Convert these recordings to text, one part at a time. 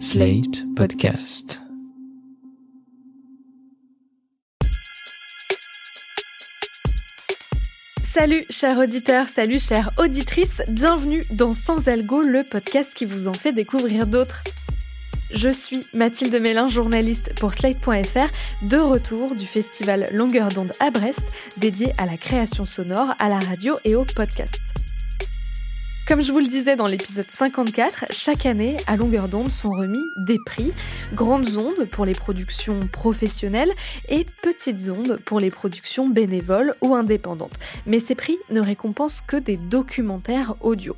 Slate Podcast. Salut chers auditeurs, salut chères auditrices, bienvenue dans Sans Algo, le podcast qui vous en fait découvrir d'autres. Je suis Mathilde Mélin, journaliste pour Slate.fr, de retour du festival Longueur d'onde à Brest, dédié à la création sonore, à la radio et au podcast. Comme je vous le disais dans l'épisode 54, chaque année, à longueur d'onde sont remis des prix, grandes ondes pour les productions professionnelles et petites ondes pour les productions bénévoles ou indépendantes. Mais ces prix ne récompensent que des documentaires audio.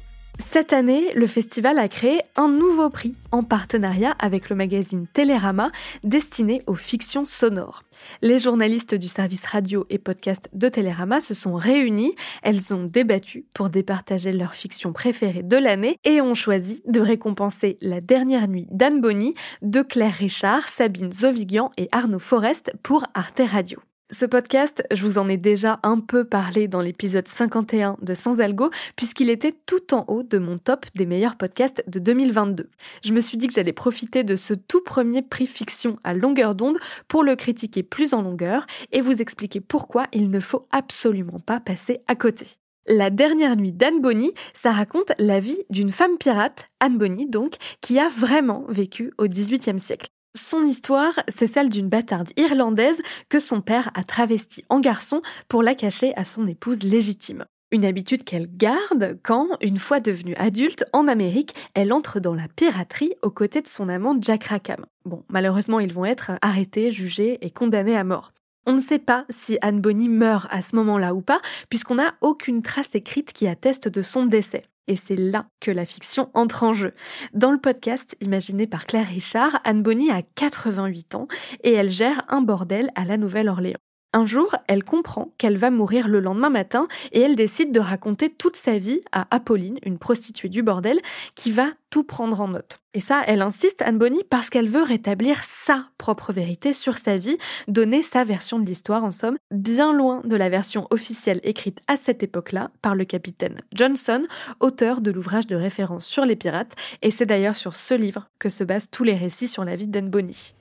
Cette année, le festival a créé un nouveau prix en partenariat avec le magazine Télérama destiné aux fictions sonores. Les journalistes du service radio et podcast de Télérama se sont réunis, elles ont débattu pour départager leur fiction préférée de l'année et ont choisi de récompenser La dernière nuit d'Anne Bonny de Claire Richard, Sabine Zovigian et Arnaud Forest pour Arte Radio. Ce podcast, je vous en ai déjà un peu parlé dans l'épisode 51 de Sans Algo, puisqu'il était tout en haut de mon top des meilleurs podcasts de 2022. Je me suis dit que j'allais profiter de ce tout premier prix fiction à longueur d'onde pour le critiquer plus en longueur et vous expliquer pourquoi il ne faut absolument pas passer à côté. La dernière nuit d'Anne Bonny, ça raconte la vie d'une femme pirate, Anne Bonny donc, qui a vraiment vécu au XVIIIe siècle. Son histoire, c'est celle d'une bâtarde irlandaise que son père a travestie en garçon pour la cacher à son épouse légitime. Une habitude qu'elle garde quand, une fois devenue adulte, en Amérique, elle entre dans la piraterie aux côtés de son amant Jack Rackham. Bon, malheureusement, ils vont être arrêtés, jugés et condamnés à mort. On ne sait pas si Anne Bonny meurt à ce moment-là ou pas, puisqu'on n'a aucune trace écrite qui atteste de son décès. Et c'est là que la fiction entre en jeu. Dans le podcast imaginé par Claire Richard, Anne Bonny a 88 ans et elle gère un bordel à la Nouvelle-Orléans. Un jour, elle comprend qu'elle va mourir le lendemain matin et elle décide de raconter toute sa vie à Apolline, une prostituée du bordel, qui va tout prendre en note. Et ça, elle insiste, Anne Bonny, parce qu'elle veut rétablir sa propre vérité sur sa vie, donner sa version de l'histoire, en somme, bien loin de la version officielle écrite à cette époque-là par le capitaine Johnson, auteur de l'ouvrage de référence sur les pirates, et c'est d'ailleurs sur ce livre que se basent tous les récits sur la vie d'Anne Bonny.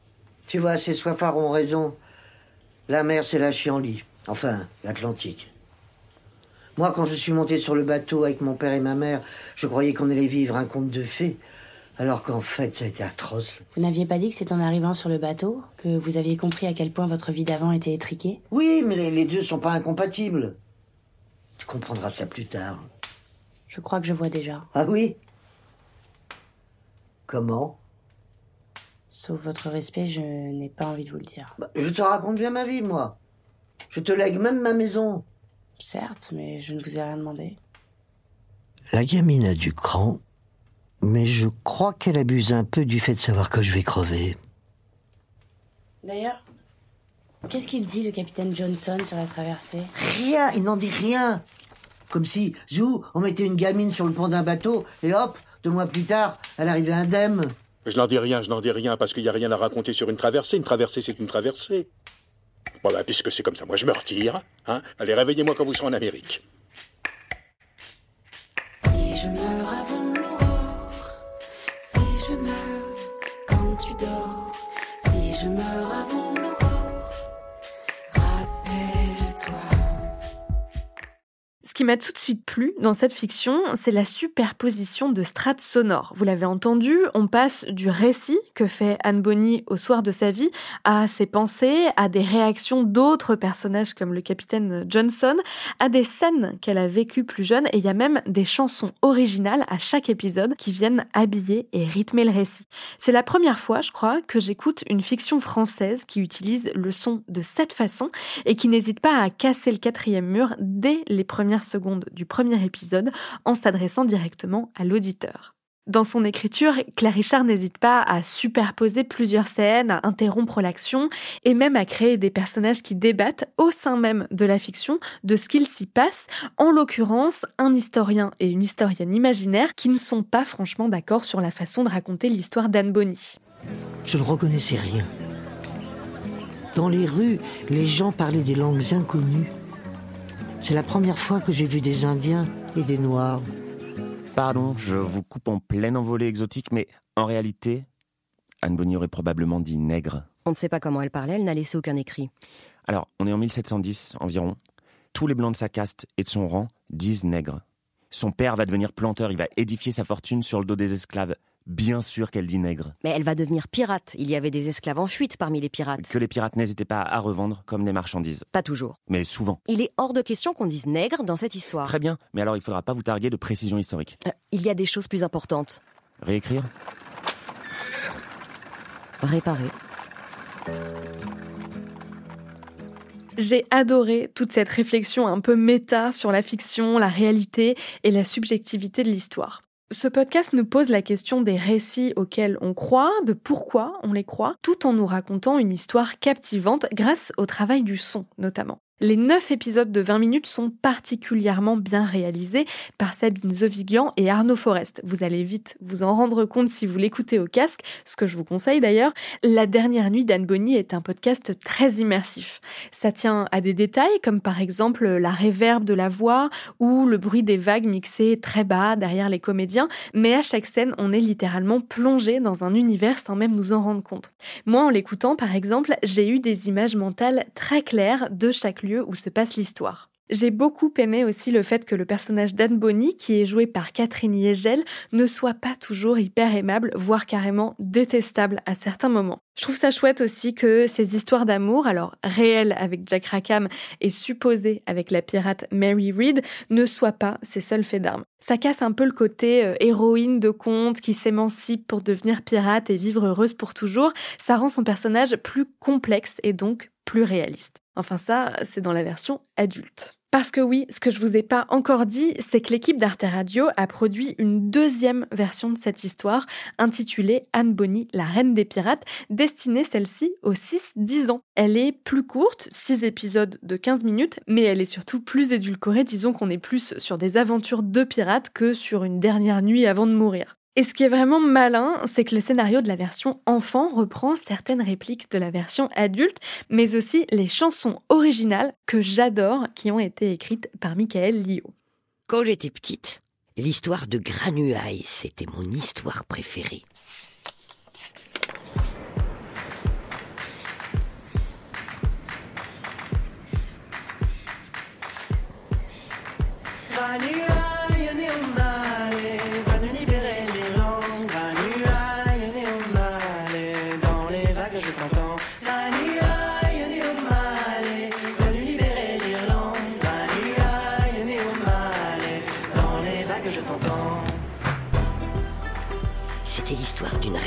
Tu vois, ces soifards ont raison. La mer, c'est la chienlit. Enfin, l'Atlantique. Moi, quand je suis monté sur le bateau avec mon père et ma mère, je croyais qu'on allait vivre un conte de fées. Alors qu'en fait, ça a été atroce. Vous n'aviez pas dit que c'est en arrivant sur le bateau que vous aviez compris à quel point votre vie d'avant était étriquée? Oui, mais les, les deux sont pas incompatibles. Tu comprendras ça plus tard. Je crois que je vois déjà. Ah oui? Comment? Sauf votre respect, je n'ai pas envie de vous le dire. Bah, Je te raconte bien ma vie, moi. Je te lègue même ma maison. Certes, mais je ne vous ai rien demandé. La gamine a du cran, mais je crois qu'elle abuse un peu du fait de savoir que je vais crever. D'ailleurs, qu'est-ce qu'il dit, le capitaine Johnson, sur la traversée? Rien, il n'en dit rien. Comme si, zou, on mettait une gamine sur le pont d'un bateau et hop, deux mois plus tard, elle arrivait indemne. Je n'en dis rien, je n'en dis rien, parce qu'il n'y a rien à raconter sur une traversée. Une traversée, c'est une traversée. Bon, bah, puisque c'est comme ça, moi, je me retire. Hein Allez, réveillez-moi quand vous serez en Amérique. M'a tout de suite plu dans cette fiction, c'est la superposition de strates sonores. Vous l'avez entendu, on passe du récit que fait Anne Bonny au soir de sa vie à ses pensées, à des réactions d'autres personnages comme le capitaine Johnson, à des scènes qu'elle a vécues plus jeune et il y a même des chansons originales à chaque épisode qui viennent habiller et rythmer le récit. C'est la première fois, je crois, que j'écoute une fiction française qui utilise le son de cette façon et qui n'hésite pas à casser le quatrième mur dès les premières secondes du premier épisode en s'adressant directement à l'auditeur. Dans son écriture, Claire Richard n'hésite pas à superposer plusieurs scènes, à interrompre l'action et même à créer des personnages qui débattent au sein même de la fiction de ce qu'il s'y passe, en l'occurrence un historien et une historienne imaginaire qui ne sont pas franchement d'accord sur la façon de raconter l'histoire d'Anne Bonny. Je ne reconnaissais rien. Dans les rues, les gens parlaient des langues inconnues. C'est la première fois que j'ai vu des Indiens et des Noirs. Pardon, je vous coupe en pleine envolée exotique, mais en réalité, Anne Bonny aurait probablement dit nègre. On ne sait pas comment elle parlait, elle n'a laissé aucun écrit. Alors, on est en 1710 environ. Tous les blancs de sa caste et de son rang disent nègre. Son père va devenir planteur, il va édifier sa fortune sur le dos des esclaves. Bien sûr qu'elle dit nègre. Mais elle va devenir pirate. Il y avait des esclaves en fuite parmi les pirates. Que les pirates n'hésitaient pas à revendre comme des marchandises. Pas toujours. Mais souvent. Il est hors de question qu'on dise nègre dans cette histoire. Très bien, mais alors il faudra pas vous targuer de précision historique. Euh, il y a des choses plus importantes. Réécrire? Réparer. J'ai adoré toute cette réflexion un peu méta sur la fiction, la réalité et la subjectivité de l'histoire. Ce podcast nous pose la question des récits auxquels on croit, de pourquoi on les croit, tout en nous racontant une histoire captivante grâce au travail du son notamment. Les neuf épisodes de 20 minutes sont particulièrement bien réalisés par Sabine Zovigian et Arnaud Forest. Vous allez vite vous en rendre compte si vous l'écoutez au casque, ce que je vous conseille d'ailleurs. La dernière nuit d'Anne Bonny est un podcast très immersif. Ça tient à des détails comme par exemple la réverbe de la voix ou le bruit des vagues mixées très bas derrière les comédiens, mais à chaque scène, on est littéralement plongé dans un univers sans même nous en rendre compte. Moi, en l'écoutant par exemple, j'ai eu des images mentales très claires de chaque lieu où se passe l'histoire. J'ai beaucoup aimé aussi le fait que le personnage d'Anne Bonny, qui est joué par Catherine Yegel, ne soit pas toujours hyper aimable, voire carrément détestable à certains moments. Je trouve ça chouette aussi que ces histoires d'amour, alors réelles avec Jack Rackham et supposées avec la pirate Mary Read, ne soient pas ses seuls faits d'armes. Ça casse un peu le côté euh, héroïne de conte qui s'émancipe pour devenir pirate et vivre heureuse pour toujours. Ça rend son personnage plus complexe et donc plus réaliste. Enfin ça, c'est dans la version adulte. Parce que oui, ce que je vous ai pas encore dit, c'est que l'équipe d'Arte Radio a produit une deuxième version de cette histoire, intitulée Anne Bonny, la reine des pirates, destinée celle-ci aux 6-10 ans. Elle est plus courte, 6 épisodes de 15 minutes, mais elle est surtout plus édulcorée, disons qu'on est plus sur des aventures de pirates que sur une dernière nuit avant de mourir. Et ce qui est vraiment malin, c'est que le scénario de la version enfant reprend certaines répliques de la version adulte, mais aussi les chansons originales que j'adore qui ont été écrites par Michael Lio. Quand j'étais petite, l'histoire de Granuaille, c'était mon histoire préférée. Granuaille,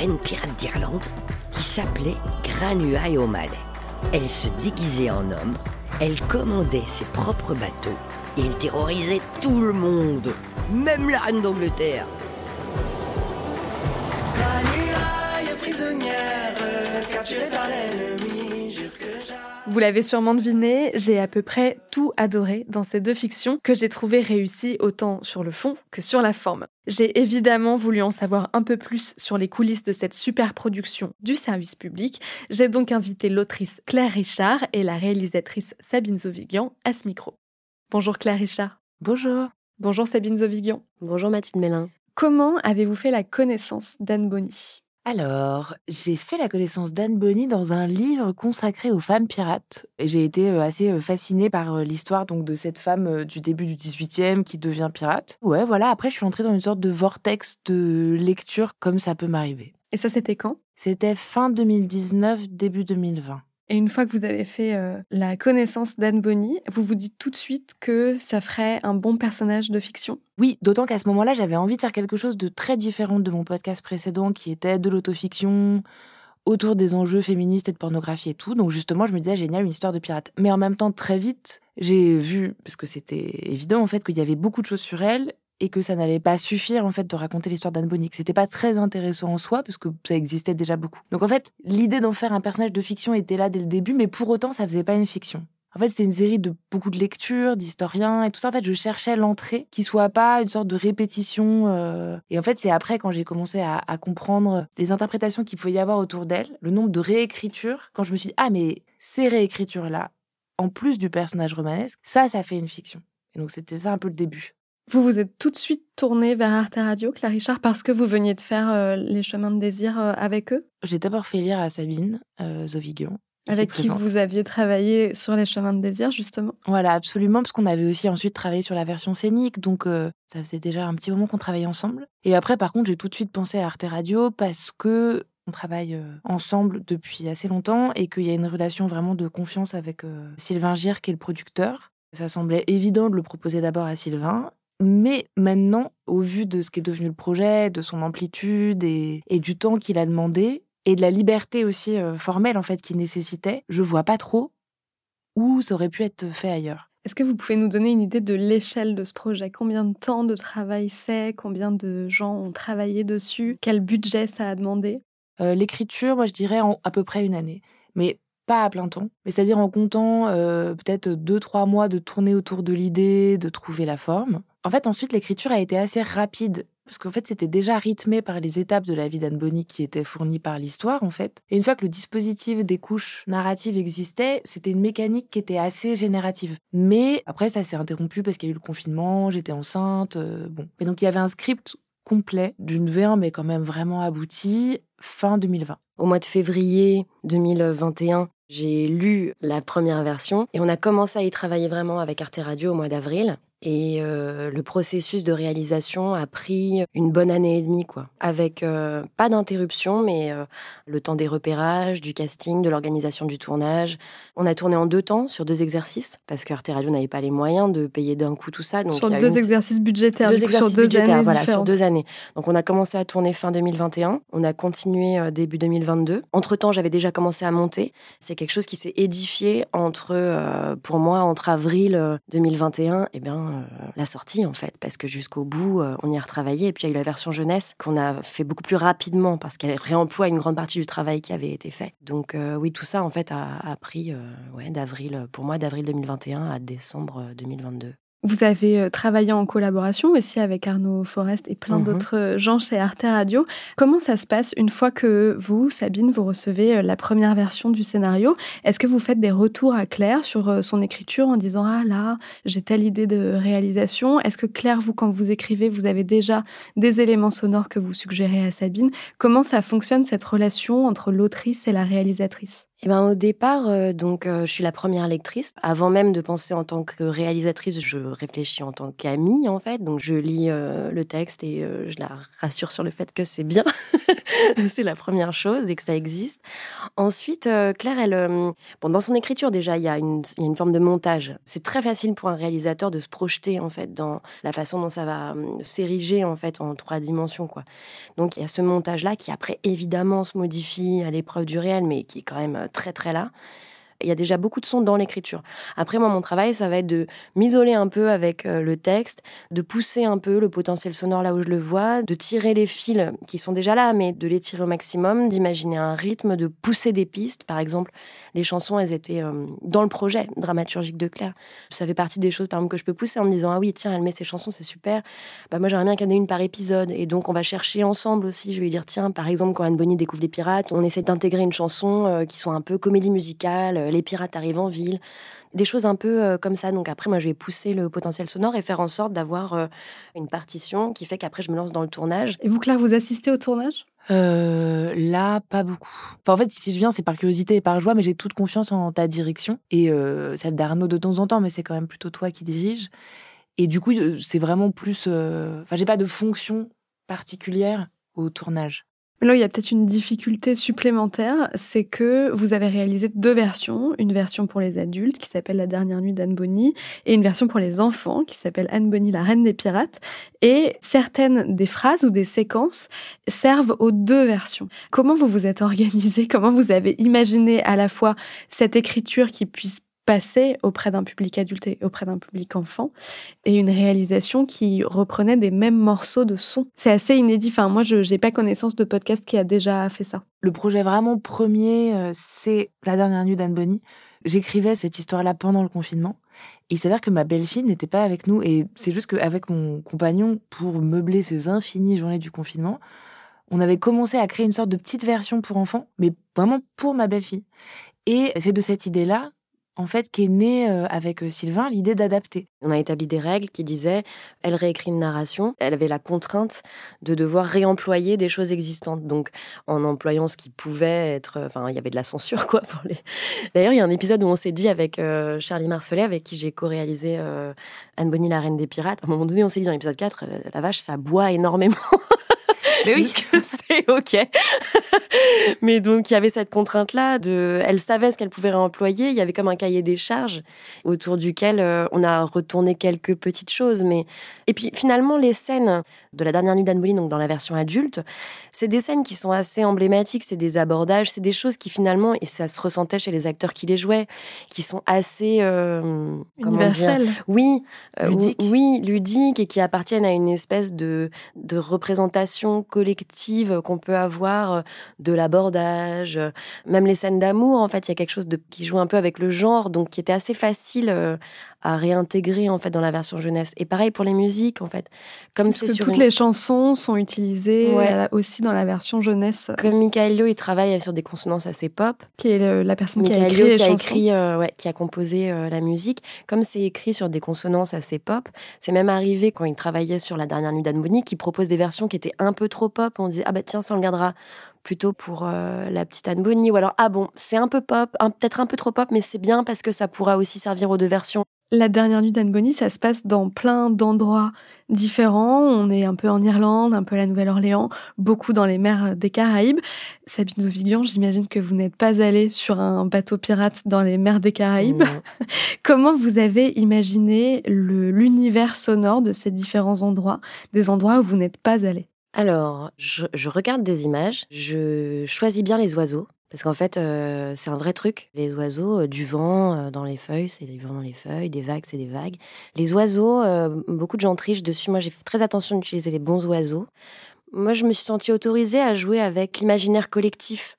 pirate d'Irlande qui s'appelait Granuaille O'Malley. Elle se déguisait en homme, elle commandait ses propres bateaux et elle terrorisait tout le monde, même la reine d'Angleterre. Granuaille, prisonnière, capturée par. Vous l'avez sûrement deviné, j'ai à peu près tout adoré dans ces deux fictions que j'ai trouvées réussies autant sur le fond que sur la forme. J'ai évidemment voulu en savoir un peu plus sur les coulisses de cette super production du service public. J'ai donc invité l'autrice Claire Richard et la réalisatrice Sabine Zovigian à ce micro. Bonjour Claire Richard. Bonjour. Bonjour Sabine Zovigian. Bonjour Mathilde Mélin. Comment avez-vous fait la connaissance d'Anne Bonny? Alors, j'ai fait la connaissance d'Anne Bonny dans un livre consacré aux femmes pirates. Et j'ai été euh, assez euh, fascinée par euh, l'histoire donc de cette femme du début du 18e qui devient pirate. Ouais, voilà, après je suis entrée dans une sorte de vortex de lecture comme ça peut m'arriver. Et ça c'était quand? C'était fin 2019, début 2020. Et une fois que vous avez fait euh, la connaissance d'Anne Bonny, vous vous dites tout de suite que ça ferait un bon personnage de fiction Oui, d'autant qu'à ce moment-là, j'avais envie de faire quelque chose de très différent de mon podcast précédent qui était de l'autofiction autour des enjeux féministes et de pornographie et tout. Donc justement, je me disais, génial, une histoire de pirate. Mais en même temps, très vite, j'ai vu, parce que c'était évident en fait, qu'il y avait beaucoup de choses sur elle et que ça n'allait pas suffire en fait de raconter l'histoire d'Anne Bonny, c'était pas très intéressant en soi parce que ça existait déjà beaucoup. Donc en fait, l'idée d'en faire un personnage de fiction était là dès le début, mais pour autant, ça faisait pas une fiction. En fait, c'était une série de beaucoup de lectures, d'historiens et tout ça. En fait, je cherchais l'entrée qui soit pas une sorte de répétition. euh, Et en fait, c'est après quand j'ai commencé à, à comprendre les interprétations qu'il pouvait y avoir autour d'elle, le nombre de réécritures, quand je me suis dit ah mais ces réécritures là, en plus du personnage romanesque, ça, ça fait une fiction. Et donc c'était ça un peu le début. Vous vous êtes tout de suite tourné vers Arte Radio, Claire Richard, parce que vous veniez de faire euh, les chemins de désir euh, avec eux? J'ai d'abord fait lire à Sabine euh, Avec qui présente. vous aviez travaillé sur les chemins de désir, justement? Voilà, absolument, parce qu'on avait aussi ensuite travaillé sur la version scénique, donc euh, ça faisait déjà un petit moment qu'on travaillait ensemble. Et après, par contre, j'ai tout de suite pensé à Arte Radio parce que on travaille ensemble depuis assez longtemps et qu'il y a une relation vraiment de confiance avec Sylvain Gire, qui est le producteur. Ça semblait évident de le proposer d'abord à Sylvain. Mais maintenant, au vu de ce qu'est devenu le projet, de son amplitude et, et du temps qu'il a demandé, et de la liberté aussi euh, formelle en fait qu'il nécessitait, je vois pas trop où ça aurait pu être fait ailleurs. Est-ce que vous pouvez nous donner une idée de l'échelle de ce projet? Combien de temps de travail c'est? Combien de gens ont travaillé dessus? Quel budget ça a demandé? Euh, L'écriture, moi je dirais en à peu près une année, mais pas à plein temps. Mais c'est-à-dire en comptant euh, peut-être deux trois mois de tourner autour de l'idée, de trouver la forme. En fait, ensuite l'écriture a été assez rapide parce qu'en fait c'était déjà rythmé par les étapes de la vie d'Anne Bonny qui étaient fournies par l'histoire en fait. Et une fois que le dispositif des couches narratives existait, c'était une mécanique qui était assez générative. Mais après ça s'est interrompu parce qu'il y a eu le confinement, j'étais enceinte, euh, bon. Et donc il y avait un script complet d'une V1 mais quand même vraiment abouti fin 2020. Au mois de février 2021, j'ai lu la première version et on a commencé à y travailler vraiment avec Arte Radio au mois d'avril. Et euh, le processus de réalisation a pris une bonne année et demie, quoi. Avec euh, pas d'interruption, mais euh, le temps des repérages, du casting, de l'organisation du tournage. On a tourné en deux temps, sur deux exercices, parce que Arte Radio n'avait pas les moyens de payer d'un coup tout ça. Donc Sur il y a deux une- exercices budgétaires, deux coup, exercices sur deux budgétaires, années voilà, sur deux années. Donc on a commencé à tourner fin 2021, on a continué euh, début 2022. Entre temps, j'avais déjà commencé à monter. C'est quelque chose qui s'est édifié entre, euh, pour moi, entre avril euh, 2021 et bien euh, la sortie en fait, parce que jusqu'au bout, euh, on y a retravaillé. Et puis il y a eu la version jeunesse qu'on a fait beaucoup plus rapidement parce qu'elle réemploie une grande partie du travail qui avait été fait. Donc euh, oui, tout ça en fait a, pris ouais, d'avril, pour moi, d'avril 2021 à décembre euh, 2022. Vous avez euh, travaillé en collaboration aussi avec Arnaud Forest et plein Mhm. d'autres euh, gens chez Arte Radio. Comment ça se passe une fois que vous, Sabine, vous recevez euh, la première version du scénario? Est-ce que vous faites des retours à Claire sur son écriture en disant Ah là, j'ai telle idée de réalisation? Est-ce que Claire, vous, quand vous écrivez, vous avez déjà des éléments sonores que vous suggérez à Sabine? Comment ça fonctionne cette relation entre l'autrice et la réalisatrice? Eh ben, au départ, euh, donc, euh, je suis la première lectrice. Avant même de penser en tant que réalisatrice, je réfléchis en tant qu'amie, en fait. Donc, je lis euh, le texte et euh, je la rassure sur le fait que c'est bien. c'est la première chose et que ça existe. Ensuite, euh, Claire, elle, euh, bon, dans son écriture, déjà, il y, a une, il y a une forme de montage. C'est très facile pour un réalisateur de se projeter, en fait, dans la façon dont ça va euh, s'ériger, en fait, en trois dimensions, quoi. Donc, il y a ce montage-là qui, après, évidemment, se modifie à l'épreuve du réel, mais qui est quand même très, très là. Il y a déjà beaucoup de sons dans l'écriture. Après, moi, mon travail, ça va être de m'isoler un peu avec euh, le texte, de pousser un peu le potentiel sonore là où je le vois, de tirer les fils qui sont déjà là, mais de les tirer au maximum, d'imaginer un rythme, de pousser des pistes. Par exemple, les chansons, elles étaient euh, dans le projet dramaturgique de Claire. Ça fait partie des choses, par exemple, que je peux pousser en me disant, ah oui, tiens, elle met ses chansons, c'est super. Bah, moi, j'aimerais bien qu'il y en ait une par épisode. Et donc, on va chercher ensemble aussi. Je vais lui dire, tiens, par exemple, quand Anne Bonny découvre les pirates, on essaie d'intégrer une chanson euh, qui soit un peu comédie musicale, les pirates arrivent en ville. Des choses un peu euh, comme ça. Donc après, moi, je vais pousser le potentiel sonore et faire en sorte d'avoir euh, une partition qui fait qu'après, je me lance dans le tournage. Et vous, Claire, vous assistez au tournage? Euh, là, pas beaucoup. Enfin, en fait, si je viens, c'est par curiosité et par joie, mais j'ai toute confiance en ta direction et euh, celle d'Arnaud de temps en temps, mais c'est quand même plutôt toi qui dirige. Et du coup, euh, c'est vraiment plus. euh, Enfin, j'ai pas de fonction particulière au tournage. Là, il y a peut-être une difficulté supplémentaire, c'est que vous avez réalisé deux versions. Une version pour les adultes qui s'appelle La dernière nuit d'Anne Bonny et une version pour les enfants qui s'appelle Anne Bonny, la reine des pirates. Et certaines des phrases ou des séquences servent aux deux versions. Comment vous vous êtes organisé? Comment vous avez imaginé à la fois cette écriture qui puisse passer auprès d'un public adulte et auprès d'un public enfant et une réalisation qui reprenait des mêmes morceaux de son. C'est assez inédit. Enfin, moi, je n'ai pas connaissance de podcast qui a déjà fait ça. Le projet vraiment premier, euh, c'est La dernière nuit d'Anne Bonny. J'écrivais cette histoire-là pendant le confinement. Il s'avère que ma belle-fille n'était pas avec nous. Et c'est juste qu'avec mon compagnon, pour meubler ces infinies journées du confinement, on avait commencé à créer une sorte de petite version pour enfants, mais vraiment pour ma belle-fille. Et c'est de cette idée-là, en fait, qu'est née euh, avec euh, Sylvain l'idée d'adapter. On a établi des règles qui disaient, elle réécrit une narration, elle avait la contrainte de devoir réemployer des choses existantes. Donc, en employant ce qui pouvait être, enfin, il y avait de la censure, quoi, pour les. D'ailleurs, il y a un épisode où on s'est dit avec euh, Charlie Marcelet, avec qui j'ai co-réalisé euh, Anne Bonny, la reine des pirates. À un moment donné, on s'est dit dans l'épisode 4, euh, la vache, ça boit énormément. Mais oui. Que c'est OK Mais donc, il y avait cette contrainte-là de, elle savait ce qu'elle pouvait réemployer. Il y avait comme un cahier des charges autour duquel euh, on a retourné quelques petites choses. Mais, et puis, finalement, les scènes de la dernière nuit d'Anne Boleyn, donc dans la version adulte, c'est des scènes qui sont assez emblématiques. C'est des abordages, c'est des choses qui finalement, et ça se ressentait chez les acteurs qui les jouaient, qui sont assez, euh, comment dire oui, euh, Ludique. oui, ludique et qui appartiennent à une espèce de, de représentation collective qu'on peut avoir euh, de l'abordage, euh, même les scènes d'amour. En fait, il y a quelque chose de, qui joue un peu avec le genre, donc qui était assez facile euh, à réintégrer en fait dans la version jeunesse. Et pareil pour les musiques, en fait, comme c'est sur toutes une- les chansons sont utilisées Ouais. euh, aussi dans la version jeunesse, comme Michael Yo, il travaille sur des consonances assez pop. qui est le- la personne qui a écrit qui a écrit, euh, ouais, qui a composé euh, la musique. Comme c'est écrit sur des consonances assez pop, c'est même arrivé quand il travaillait sur la dernière nuit d'Anne Bonny, qu'il propose des versions qui étaient un peu trop pop. On disait ah bah tiens ça on le gardera plutôt pour euh, la petite Anne Bonny ou alors ah bon c'est un peu pop, peut-être un peu trop pop, mais c'est bien parce que ça pourra aussi servir aux deux versions. La dernière nuit d'Anne Bonny, ça se passe dans plein d'endroits différents. On est un peu en Irlande, un peu à la Nouvelle-Orléans, beaucoup dans les mers des Caraïbes. Sabine Zoviglian, j'imagine que vous n'êtes pas allée sur un bateau pirate dans les mers des Caraïbes. Comment vous avez imaginé l'univers sonore de ces différents endroits, des endroits où vous n'êtes pas allé Alors, je, je regarde des images, je choisis bien les oiseaux. Parce qu'en fait, euh, c'est un vrai truc. Les oiseaux, euh, du vent euh, dans les feuilles, c'est du vent dans les feuilles, des vagues, c'est des vagues. Les oiseaux, euh, beaucoup de gens trichent dessus. Moi, j'ai fait très attention d'utiliser les bons oiseaux. Moi, je me suis sentie autorisée à jouer avec l'imaginaire collectif.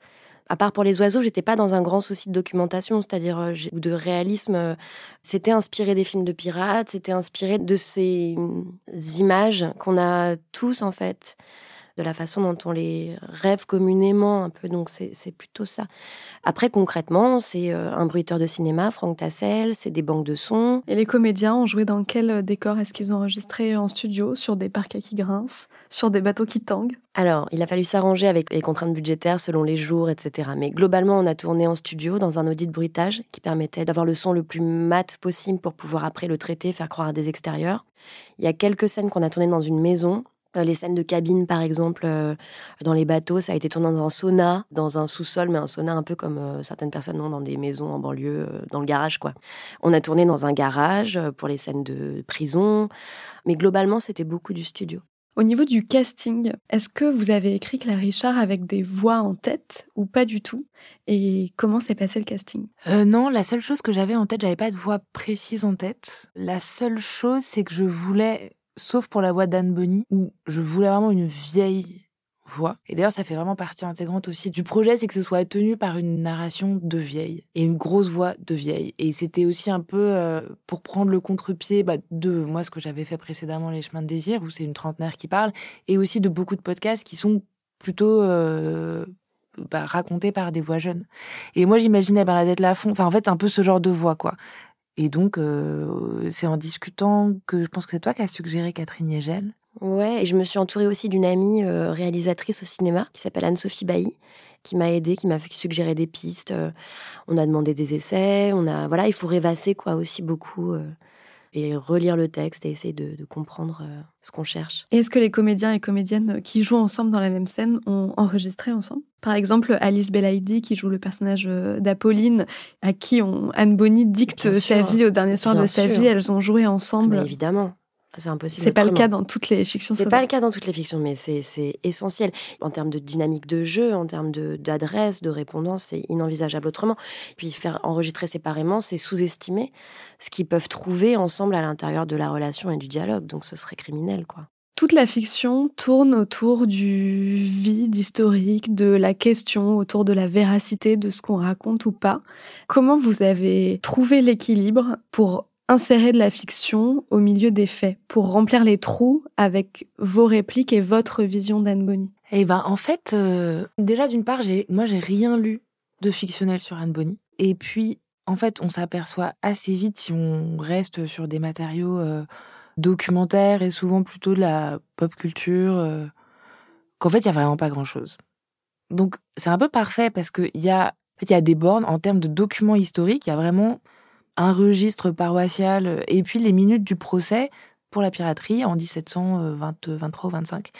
À part pour les oiseaux, j'étais pas dans un grand souci de documentation, c'est-à-dire ou de réalisme. C'était inspiré des films de pirates, c'était inspiré de ces mm, images qu'on a tous en fait, de la façon dont on les rêve communément un peu. Donc c'est plutôt ça. Après concrètement, c'est euh, un bruiteur de cinéma, Franck Tassel, c'est des banques de sons. Et les comédiens ont joué dans quel décor? Est-ce qu'ils ont enregistré en studio, sur des parcs qui grincent, sur des bateaux qui tanguent? Alors, il a fallu s'arranger avec les contraintes budgétaires selon les jours, etc. Mais globalement, on a tourné en studio dans un audit bruitage qui permettait d'avoir le son le plus mat possible pour pouvoir après le traiter, faire croire à des extérieurs. Il y a quelques scènes qu'on a tournées dans une maison. Euh, Les scènes de cabine, par exemple, euh, dans les bateaux, ça a été tourné dans un sauna, dans un sous-sol, mais un sauna un peu comme euh, certaines personnes ont dans des maisons en banlieue, dans le garage, quoi. On a tourné dans un garage pour les scènes de prison, mais globalement, c'était beaucoup du studio. Au niveau du casting, est-ce que vous avez écrit Claire Richard avec des voix en tête ou pas du tout? Et comment s'est passé le casting? Euh, non, la seule chose que j'avais en tête, j'avais pas de voix précise en tête. La seule chose, c'est que je voulais, sauf pour la voix d'Anne Bonny, où je voulais vraiment une vieille voix. Et d'ailleurs, ça fait vraiment partie intégrante aussi du projet, c'est que ce soit tenu par une narration de vieille et une grosse voix de vieille. Et c'était aussi un peu euh, pour prendre le contre-pied bah, de moi ce que j'avais fait précédemment, Les Chemins de Désir, où c'est une trentenaire qui parle, et aussi de beaucoup de podcasts qui sont plutôt euh, bah, racontés par des voix jeunes. Et moi, j'imaginais Bernadette Lafont, enfin en fait, un peu ce genre de voix, quoi. Et donc, euh, c'est en discutant que je pense que c'est toi qui as suggéré Catherine Yegel. Ouais, et je me suis entourée aussi d'une amie euh, réalisatrice au cinéma qui s'appelle Anne-Sophie Bailly, qui m'a aidée, qui m'a fait suggérer des pistes. Euh, on a demandé des essais, on a voilà, il faut rêvasser quoi aussi beaucoup et relire le texte et essayer de, de comprendre euh, ce qu'on cherche. Est-ce que les comédiens et comédiennes qui jouent ensemble dans la même scène ont enregistré ensemble? Par exemple, Alice Belaïdi, qui joue le personnage euh, d'Apolline, à qui on, Anne Bonny dicte sa vie au dernier soir de sa sûr. vie. Elles ont joué Ah, ensemble. mais évidemment, c'est impossible. C'est pas le cas dans toutes les fictions. C'est pas le cas dans toutes les fictions, mais c'est essentiel. En termes de dynamique de jeu, en termes de- d'adresse, de, répondance, c'est inenvisageable autrement. Puis faire enregistrer séparément, c'est sous-estimer ce qu'ils peuvent trouver ensemble à l'intérieur de la relation et du dialogue. Donc ce serait criminel, quoi. Toute la fiction tourne autour du vide historique, de la question, autour de la véracité de ce qu'on raconte ou pas. Comment vous avez trouvé l'équilibre pour insérer de la fiction au milieu des faits, pour remplir les trous avec vos répliques et votre vision d'Anne Bonny Eh ben, en fait, euh, déjà d'une part, j'ai, moi, j'ai rien lu de fictionnel sur Anne Bonny. Et puis, en fait, on s'aperçoit assez vite si on reste sur des matériaux euh, documentaires et souvent plutôt de la pop culture, euh, qu'en fait, il y a vraiment pas grand-chose. Donc, c'est un peu parfait parce qu'il y a, il y a des bornes en termes de documents historiques. Il y a vraiment un registre paroissial euh, et puis les minutes du procès pour la piraterie en 1723 ou 25.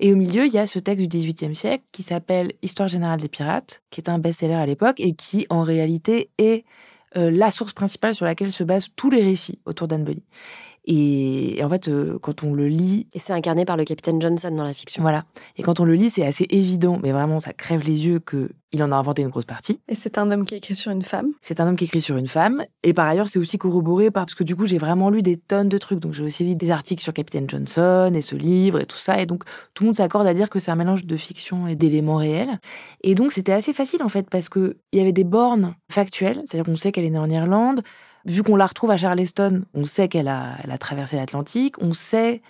Et au milieu, il y a ce texte du XVIIIe siècle qui s'appelle Histoire générale des pirates, qui est un best-seller à l'époque et qui, en réalité, est euh, la source principale sur laquelle se basent tous les récits autour d'Anne Bonny. Et, et en fait, euh, quand on le lit, Et c'est incarné par le capitaine Johnson dans la fiction. voilà. Et quand on le lit, c'est assez évident, mais vraiment, ça crève les yeux que il en a inventé une grosse partie. Et c'est un homme qui a écrit sur une femme. C'est un homme qui écrit sur une femme. Et par ailleurs, c'est aussi corroboré par, parce que du coup, j'ai vraiment lu des tonnes de trucs. Donc, j'ai aussi lu des articles sur Capitaine Johnson et ce livre et tout ça. Et donc, tout le monde s'accorde à dire que c'est un mélange de fiction et d'éléments réels. Et donc, c'était assez facile, en fait, parce que il y avait des bornes factuelles. C'est-à-dire qu'on sait qu'elle est née en Irlande. Vu qu'on la retrouve à Charleston, on sait qu'elle a, elle a traversé l'Atlantique. On sait,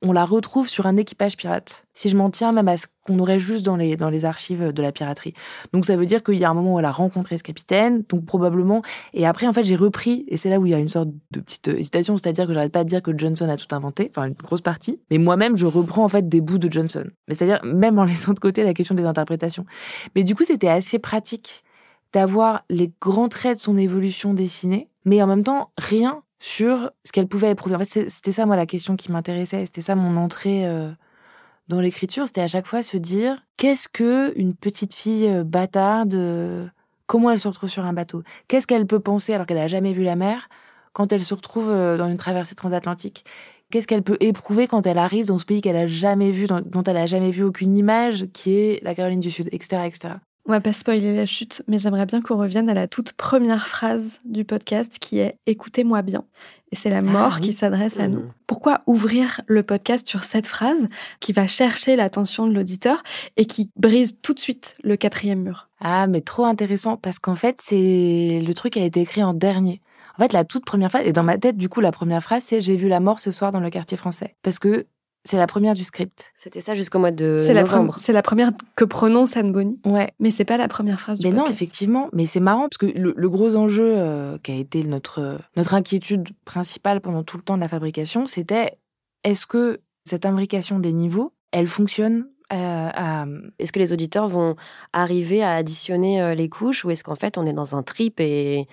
on la retrouve sur un équipage pirate. Si je m'en tiens même à ce qu'on aurait juste dans les, dans les archives de la piraterie. Donc ça veut dire qu'il y a un moment où elle a rencontré ce capitaine, donc probablement. Et après, en fait, j'ai repris, et c'est là où il y a une sorte de petite hésitation, c'est-à-dire que j'arrête pas de dire que Johnson a tout inventé, enfin une grosse partie. Mais moi-même, je reprends en fait des bouts de Johnson. Mais c'est-à-dire même en laissant de côté la question des interprétations. Mais du coup, c'était assez pratique d'avoir les grands traits de son évolution dessinés, mais en même temps rien sur ce qu'elle pouvait éprouver. En fait, c'était ça moi la question qui m'intéressait, c'était ça mon entrée euh, dans l'écriture, c'était à chaque fois se dire qu'est-ce que une petite fille euh, bâtarde, euh, comment elle se retrouve sur un bateau, qu'est-ce qu'elle peut penser alors qu'elle a jamais vu la mer quand elle se retrouve euh, dans une traversée transatlantique? Qu'est-ce qu'elle peut éprouver quand elle arrive dans ce pays qu'elle a jamais vu, dont elle a jamais vu aucune image, qui est la Caroline du Sud, etc., etc. On va pas spoiler la chute, mais j'aimerais bien qu'on revienne à la toute première phrase du podcast qui est Écoutez-moi bien. Et c'est la mort oui. qui s'adresse à nous. Mhm. Pourquoi ouvrir le podcast sur cette phrase qui va chercher l'attention de l'auditeur et qui brise tout de suite le quatrième mur? Ah, mais trop intéressant parce qu'en fait, c'est le truc a été écrit en dernier. En fait, la toute première phrase, et dans ma tête, du coup, la première phrase, c'est J'ai vu la mort ce soir dans le quartier français. Parce que c'est la première du script. C'était ça jusqu'au mois de C'est la, novembre. c'est la première que prononce Anne Bonny, Ouais. mais c'est pas la première phrase du Mais non, effectivement, mais c'est marrant parce que le, le gros enjeu euh, qui a été notre notre inquiétude principale pendant tout le temps de la fabrication, c'était est-ce que cette imbrication des niveaux, elle fonctionne euh, à, Est-ce que les auditeurs vont arriver à additionner euh, les couches ou est-ce qu'en fait on est dans un trip et,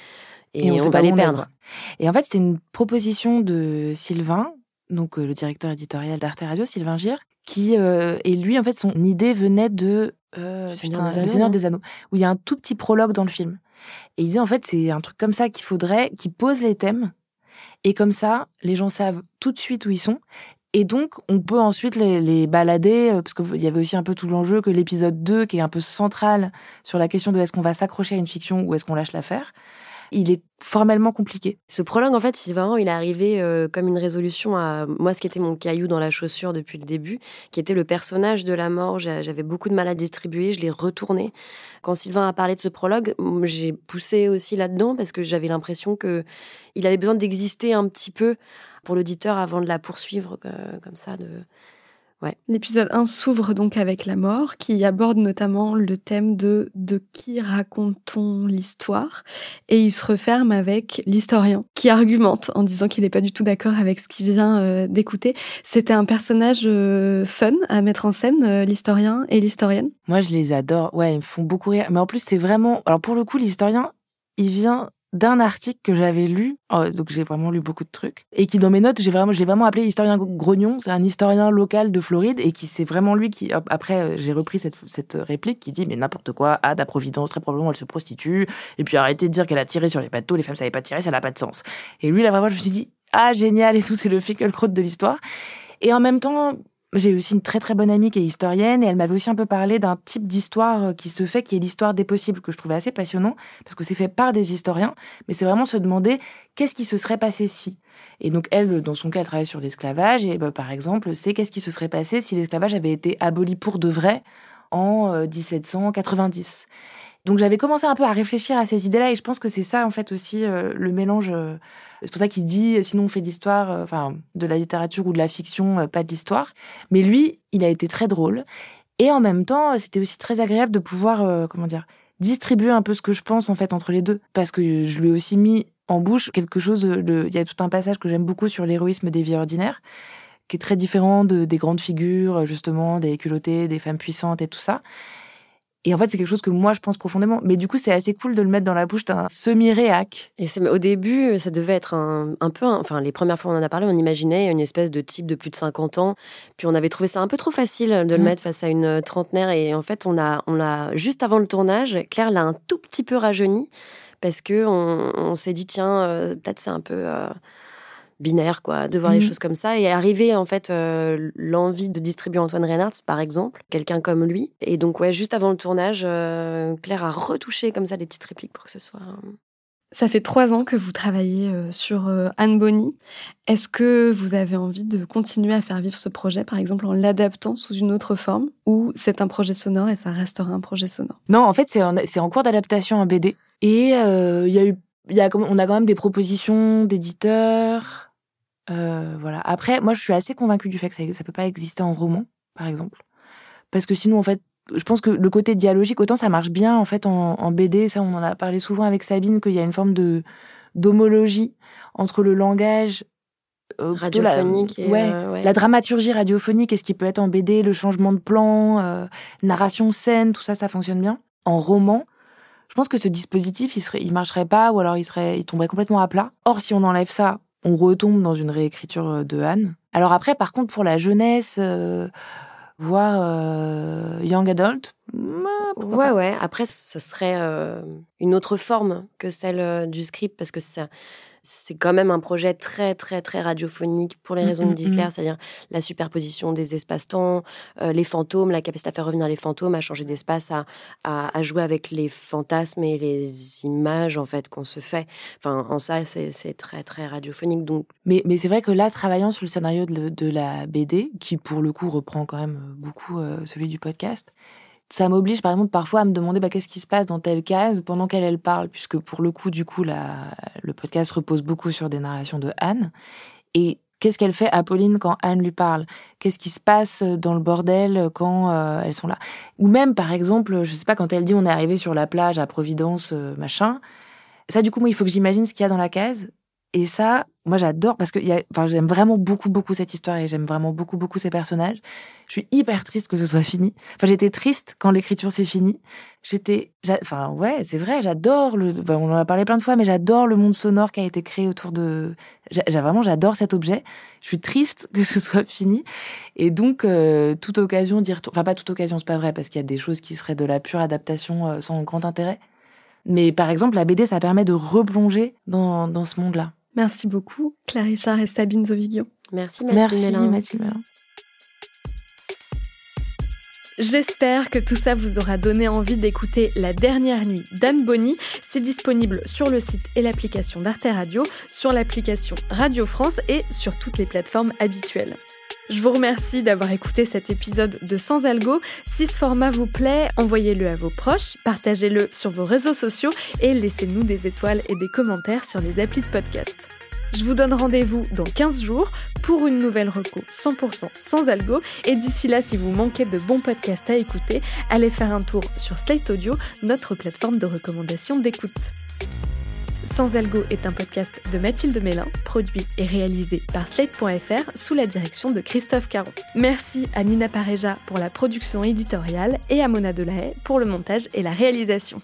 et, on, sait va pas les on perdre? Et en fait, c'est une proposition de Sylvain, donc euh, le directeur éditorial d'Arte Radio, Sylvain Gire, qui euh, et lui, en fait, son idée venait de euh, Seigneur Anneaux, des Anneaux, où il y a un tout petit prologue dans le film. Et il disait en fait, c'est un truc comme ça qu'il faudrait, qui pose les thèmes, et comme ça, les gens savent tout de suite où ils sont. Et donc, on peut ensuite les, les balader, euh, parce qu'il y avait aussi un peu tout l'enjeu que l'épisode 2, qui est un peu central sur la question de est-ce qu'on va s'accrocher à une fiction ou est-ce qu'on lâche l'affaire, il est formellement compliqué. Ce prologue, en fait, vraiment, il est arrivé euh, comme une résolution à moi, ce qui était mon caillou dans la chaussure depuis le début, qui était le personnage de la mort. J'a- J'avais beaucoup de mal à distribuer, je l'ai retourné. Quand Sylvain a parlé de ce prologue, j'ai poussé aussi là-dedans parce que j'avais l'impression que il avait besoin d'exister un petit peu pour l'auditeur avant de la poursuivre euh, comme ça. De... L'épisode 1 s'ouvre donc avec la mort, qui aborde notamment le thème de de qui raconte-t-on l'histoire, et il se referme avec l'historien, qui argumente en disant qu'il n'est pas du tout d'accord avec ce qu'il vient euh, d'écouter. C'était un personnage euh, fun à mettre en scène, euh, l'historien et l'historienne. Moi, je les adore. Ouais, ils me font beaucoup rire. Mais en plus, c'est vraiment. Alors, pour le coup, l'historien, il vient d'un article que j'avais lu. Oh, donc, j'ai vraiment lu beaucoup de trucs. Et qui, dans mes notes, j'ai vraiment, je l'ai vraiment appelé historien grognon. C'est un historien local de Floride. Et qui, c'est vraiment lui qui. Après, euh, j'ai repris cette, cette réplique qui dit Mais n'importe quoi, Ada Providence, très probablement, elle se prostitue. Et puis, arrêtez de dire qu'elle a tiré sur les bateaux. Les femmes savaient pas tirer, ça n'a pas de sens. Et lui, là, vraiment, je me suis dit Ah, génial et tout. C'est le Finkelkraut de l'histoire. Et en même temps, j'ai aussi une très très bonne amie qui est historienne et elle m'avait aussi un peu parlé d'un type d'histoire euh, qui se fait, qui est l'histoire des possibles, que je trouvais assez passionnant, parce que c'est fait par des historiens, mais c'est vraiment se demander qu'est-ce qui se serait passé si? Et donc elle, dans son cas, elle travaille sur l'esclavage, et bah, par exemple, c'est qu'est-ce qui se serait passé si l'esclavage avait été aboli pour de vrai en euh, 1790. Donc j'avais commencé un peu à réfléchir à ces idées-là, et je pense que c'est ça en fait aussi euh, le mélange. euh, c'est pour ça qu'il dit, sinon on fait de l'histoire, euh, enfin de la littérature ou de la fiction, euh, pas de l'histoire. Mais lui, il a été très drôle. Et en même temps, c'était aussi très agréable de pouvoir, euh, comment dire, distribuer un peu ce que je pense en fait entre les deux, parce que je lui ai aussi mis en bouche quelque chose. Il y a tout un passage que j'aime beaucoup sur l'héroïsme des vies ordinaires, qui est très différent de, des grandes figures, justement, des culottées, des femmes puissantes et tout ça. Et en fait, c'est quelque chose que moi, je pense profondément. Mais du coup, c'est assez cool de le mettre dans la bouche d'un semi-réac. Et c'est, au début, ça devait être un, un peu, enfin, les premières fois où on en a parlé, on imaginait une espèce de type de plus de 50 ans. Puis on avait trouvé ça un peu trop facile de le Mm. mettre face à une trentenaire. Et en fait, on a, on l'a, juste avant le tournage, Claire l'a un tout petit peu rajeuni. Parce que on, on s'est dit, tiens, euh, peut-être c'est un peu, euh, binaire, quoi, de voir les Mhm. choses comme ça. Et arriver, en fait, euh, l'envie de distribuer Antoine Reinhardt, par exemple, quelqu'un comme lui. Et donc, ouais, juste avant le tournage, euh, Claire a retouché comme ça des petites répliques pour que ce soit. euh, Ça fait trois ans que vous travaillez euh, sur Anne Bonny. Est-ce que vous avez envie de continuer à faire vivre ce projet, par exemple en l'adaptant sous une autre forme, ou c'est un projet sonore et ça restera un projet sonore? Non, en fait, c'est en, c'est en cours d'adaptation en BD. Et euh, il y a eu, il y a, comme- on a quand même des propositions d'éditeurs. Euh, voilà. Après, moi, je suis assez convaincue du fait que ça, ça peut pas exister en roman, par exemple, parce que sinon, en fait, je pense que le côté dialogique, autant ça marche bien en fait en, en BD. Ça, on en a parlé souvent avec Sabine qu'il y a une forme de d'homologie entre le langage euh, plutôt la- Radiophonique et, ouais, euh, ouais. la dramaturgie radiophonique et ce qui peut être en BD, le changement de plan, euh, narration scène, tout ça, ça fonctionne bien. En roman, je pense que ce dispositif, il serait, il marcherait pas, ou alors il serait, il tomberait complètement à plat. Or, si on enlève ça, on retombe dans une réécriture euh, de Anne. Alors après, par contre, pour la jeunesse, euh, voire euh, young adult, bah, pourquoi Ouais, pas. ouais. Après, ce serait euh, une autre forme que celle du script parce que ça, c'est quand même un projet très, très, très radiophonique pour les Mm, raisons que mm, dit mm. Claire, c'est-à-dire la superposition des espaces-temps, euh, les fantômes, la capacité à faire revenir les fantômes, à changer d'espace, à, à, à jouer avec les fantasmes et les images en fait qu'on se fait. Enfin, en ça, c'est très, très radiophonique. Donc, Mais, mais c'est vrai que là, travaillant sur le scénario de, de la BD, qui pour le coup reprend quand même beaucoup euh, celui du podcast, ça m'oblige par exemple parfois à me demander bah, qu'est-ce qui se passe dans telle case pendant qu'elle elle parle, puisque pour le coup, du coup, la, le podcast repose beaucoup sur des narrations de Anne. Et qu'est-ce qu'elle fait Apolline quand Anne lui parle? Qu'est-ce qui se passe dans le bordel quand euh, elles sont là? Ou même, par exemple, je sais pas, quand elle dit on est arrivé sur la plage à Providence, euh, machin. Ça, du coup, moi, il faut que j'imagine ce qu'il y a dans la case. Et ça, moi, j'adore parce que j'aime vraiment beaucoup, beaucoup cette histoire et j'aime vraiment beaucoup, beaucoup ces personnages. Je suis hyper triste que ce soit fini. Enfin, j'étais triste quand l'écriture s'est finie. J'étais, enfin, ouais, c'est vrai, j'adore le, on en a parlé plein de fois, mais j'adore le monde sonore qui a été créé autour de, j'a- j'a- vraiment, j'adore cet objet. Je suis triste que ce soit fini. Et donc, euh, toute occasion d'y retourner, enfin, pas toute occasion, c'est pas vrai, parce qu'il y a des choses qui seraient de la pure adaptation euh, sans grand intérêt. Mais par exemple, la BD, ça permet de replonger dans ce monde-là. Merci beaucoup, Claire Richard et Sabine Zovigion. merci Mathilde Merci. Mathilde. J'espère que tout ça vous aura donné envie d'écouter La dernière nuit d'Anne Bonny. C'est disponible sur le site et l'application d'Arte Radio, sur l'application Radio France et sur toutes les plateformes habituelles. Je vous remercie d'avoir écouté cet épisode de Sans Algo. Si ce format vous plaît, envoyez-le à vos proches, partagez-le sur vos réseaux sociaux et laissez-nous des étoiles et des commentaires sur les applis de podcast. Je vous donne rendez-vous dans 15 jours pour une nouvelle reco 100% sans algo. Et d'ici là, si vous manquez de bons podcasts à écouter, allez faire un tour sur Slate Audio, notre plateforme de recommandation d'écoute. Sans Algo est un podcast de Mathilde Mélin, produit et réalisé par Slate.fr sous la direction de Christophe Caron. Merci à Nina Pareja pour la production éditoriale et à Mona Delahaye pour le montage et la réalisation.